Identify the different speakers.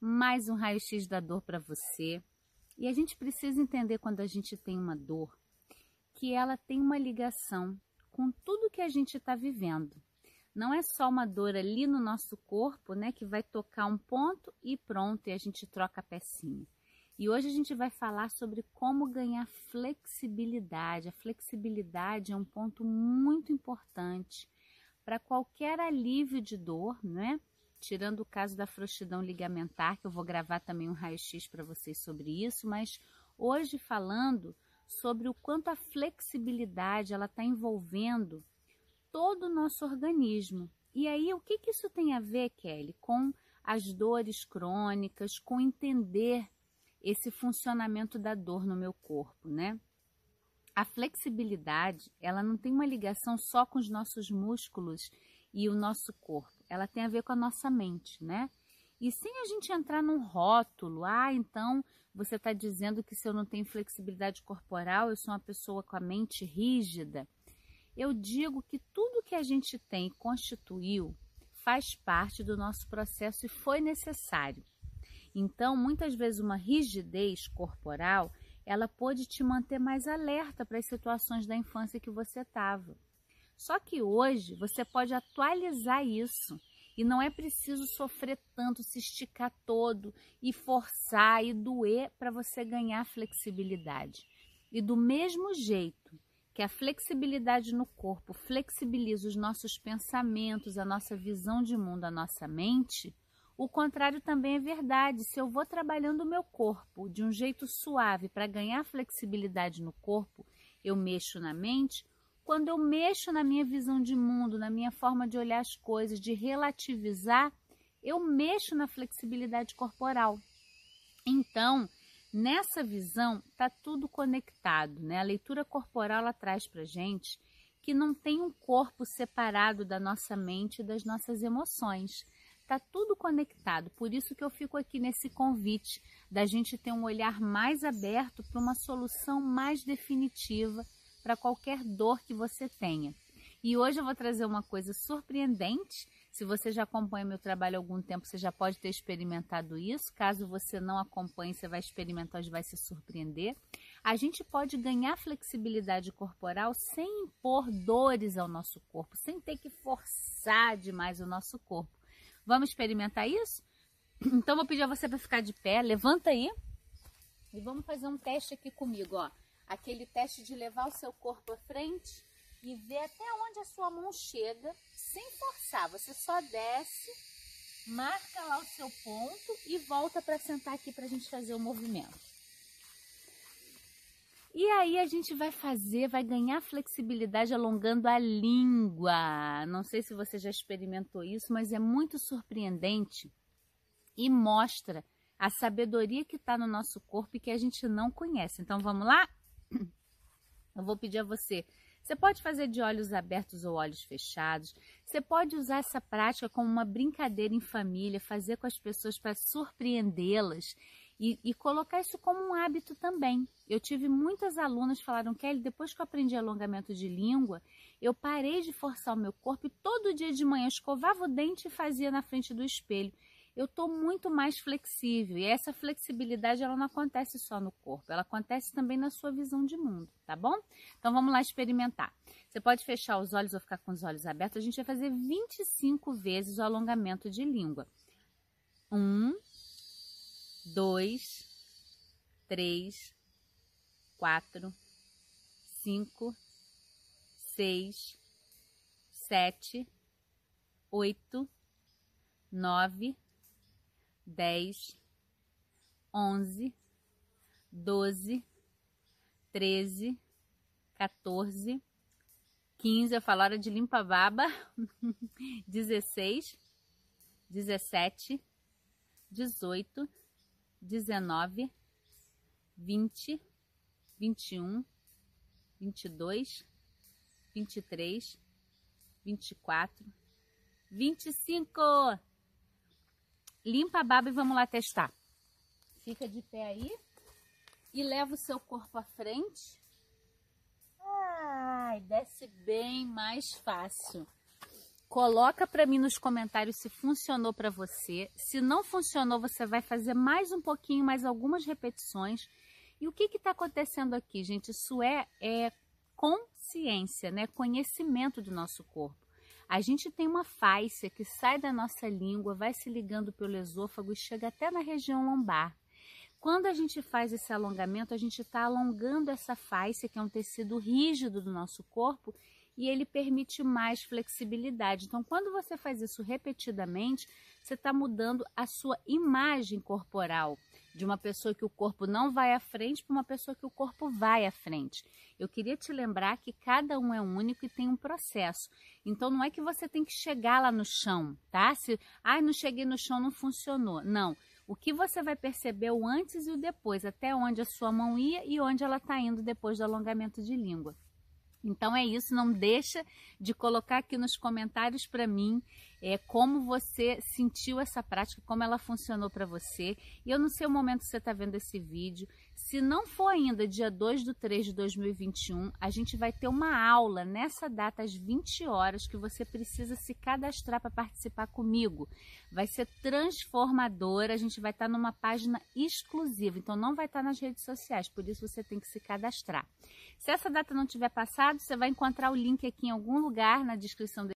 Speaker 1: mais um raio-x da dor para você. E a gente precisa entender quando a gente tem uma dor, que ela tem uma ligação com tudo que a gente está vivendo. Não é só uma dor ali no nosso corpo, né, que vai tocar um ponto e pronto, e a gente troca a pecinha. E hoje a gente vai falar sobre como ganhar flexibilidade. A flexibilidade é um ponto muito importante para qualquer alívio de dor, né? Tirando o caso da frouxidão ligamentar, que eu vou gravar também um raio-x para vocês sobre isso, mas hoje falando sobre o quanto a flexibilidade ela está envolvendo todo o nosso organismo. E aí, o que, que isso tem a ver, Kelly, com as dores crônicas, com entender esse funcionamento da dor no meu corpo, né? A flexibilidade, ela não tem uma ligação só com os nossos músculos e o nosso corpo, ela tem a ver com a nossa mente, né? E sem a gente entrar num rótulo, ah, então você está dizendo que se eu não tenho flexibilidade corporal, eu sou uma pessoa com a mente rígida. Eu digo que tudo que a gente tem e constituiu faz parte do nosso processo e foi necessário. Então, muitas vezes uma rigidez corporal, ela pode te manter mais alerta para as situações da infância que você estava. Só que hoje você pode atualizar isso e não é preciso sofrer tanto, se esticar todo e forçar e doer para você ganhar flexibilidade. E do mesmo jeito que a flexibilidade no corpo flexibiliza os nossos pensamentos, a nossa visão de mundo, a nossa mente, o contrário também é verdade. Se eu vou trabalhando o meu corpo de um jeito suave para ganhar flexibilidade no corpo, eu mexo na mente. Quando eu mexo na minha visão de mundo, na minha forma de olhar as coisas, de relativizar, eu mexo na flexibilidade corporal. Então, nessa visão, está tudo conectado. Né? A leitura corporal ela traz para gente que não tem um corpo separado da nossa mente e das nossas emoções. Está tudo conectado, por isso que eu fico aqui nesse convite da gente ter um olhar mais aberto para uma solução mais definitiva para qualquer dor que você tenha. E hoje eu vou trazer uma coisa surpreendente. Se você já acompanha meu trabalho há algum tempo, você já pode ter experimentado isso. Caso você não acompanhe, você vai experimentar e vai se surpreender. A gente pode ganhar flexibilidade corporal sem impor dores ao nosso corpo, sem ter que forçar demais o nosso corpo. Vamos experimentar isso? Então, vou pedir a você para ficar de pé. Levanta aí. E vamos fazer um teste aqui comigo, ó. Aquele teste de levar o seu corpo à frente e ver até onde a sua mão chega, sem forçar. Você só desce, marca lá o seu ponto e volta para sentar aqui para a gente fazer o movimento. E aí a gente vai fazer, vai ganhar flexibilidade alongando a língua. Não sei se você já experimentou isso, mas é muito surpreendente e mostra a sabedoria que está no nosso corpo e que a gente não conhece. Então vamos lá? Eu vou pedir a você. Você pode fazer de olhos abertos ou olhos fechados. Você pode usar essa prática como uma brincadeira em família, fazer com as pessoas para surpreendê-las e, e, colocar isso como um hábito também. Eu tive muitas alunas que falaram, Kelly, depois que eu aprendi alongamento de língua, eu parei de forçar o meu corpo e todo dia de manhã escovava o dente e fazia na frente do espelho. Eu estou muito mais flexível e essa flexibilidade ela não acontece só no corpo, ela acontece também na sua visão de mundo, tá bom? Então vamos lá experimentar. Você pode fechar os olhos ou ficar com os olhos abertos. A gente vai fazer 25 vezes o alongamento de língua. Um, dois, três, quatro, cinco, seis, sete, oito, nove, dez, onze, doze, treze, 14, 15, eu falo hora de limpa baba, 16, 17, 18, 19, 20, 21, 22, 23, 24, 25. Limpa a baba e vamos lá testar. Fica de pé aí e leva o seu corpo à frente. Ai, desce bem mais fácil. Coloca para mim nos comentários se funcionou para você. Se não funcionou, você vai fazer mais um pouquinho, mais algumas repetições. E o que está acontecendo aqui, gente? Isso é, é consciência, né? conhecimento do nosso corpo. A gente tem uma fáscia que sai da nossa língua, vai se ligando pelo esôfago e chega até na região lombar. Quando a gente faz esse alongamento, a gente está alongando essa fáscia, que é um tecido rígido do nosso corpo, e ele permite mais flexibilidade. Então, quando você faz isso repetidamente, você está mudando a sua imagem corporal de uma pessoa que o corpo não vai à frente para uma pessoa que o corpo vai à frente. Eu queria te lembrar que cada um é único e tem um processo. Então não é que você tem que chegar lá no chão, tá? Se, ai, não cheguei no chão, não funcionou. Não. O que você vai perceber o antes e o depois, até onde a sua mão ia e onde ela está indo depois do alongamento de língua. Então é isso, não deixa de colocar aqui nos comentários para mim é, como você sentiu essa prática, como ela funcionou para você. E eu não sei o momento que você está vendo esse vídeo. Se não for ainda dia 2 do 3 de 2021, a gente vai ter uma aula nessa data às 20 horas que você precisa se cadastrar para participar comigo. Vai ser transformadora, a gente vai estar tá numa página exclusiva, então não vai estar tá nas redes sociais, por isso você tem que se cadastrar. Se essa data não tiver passado, você vai encontrar o link aqui em algum lugar na descrição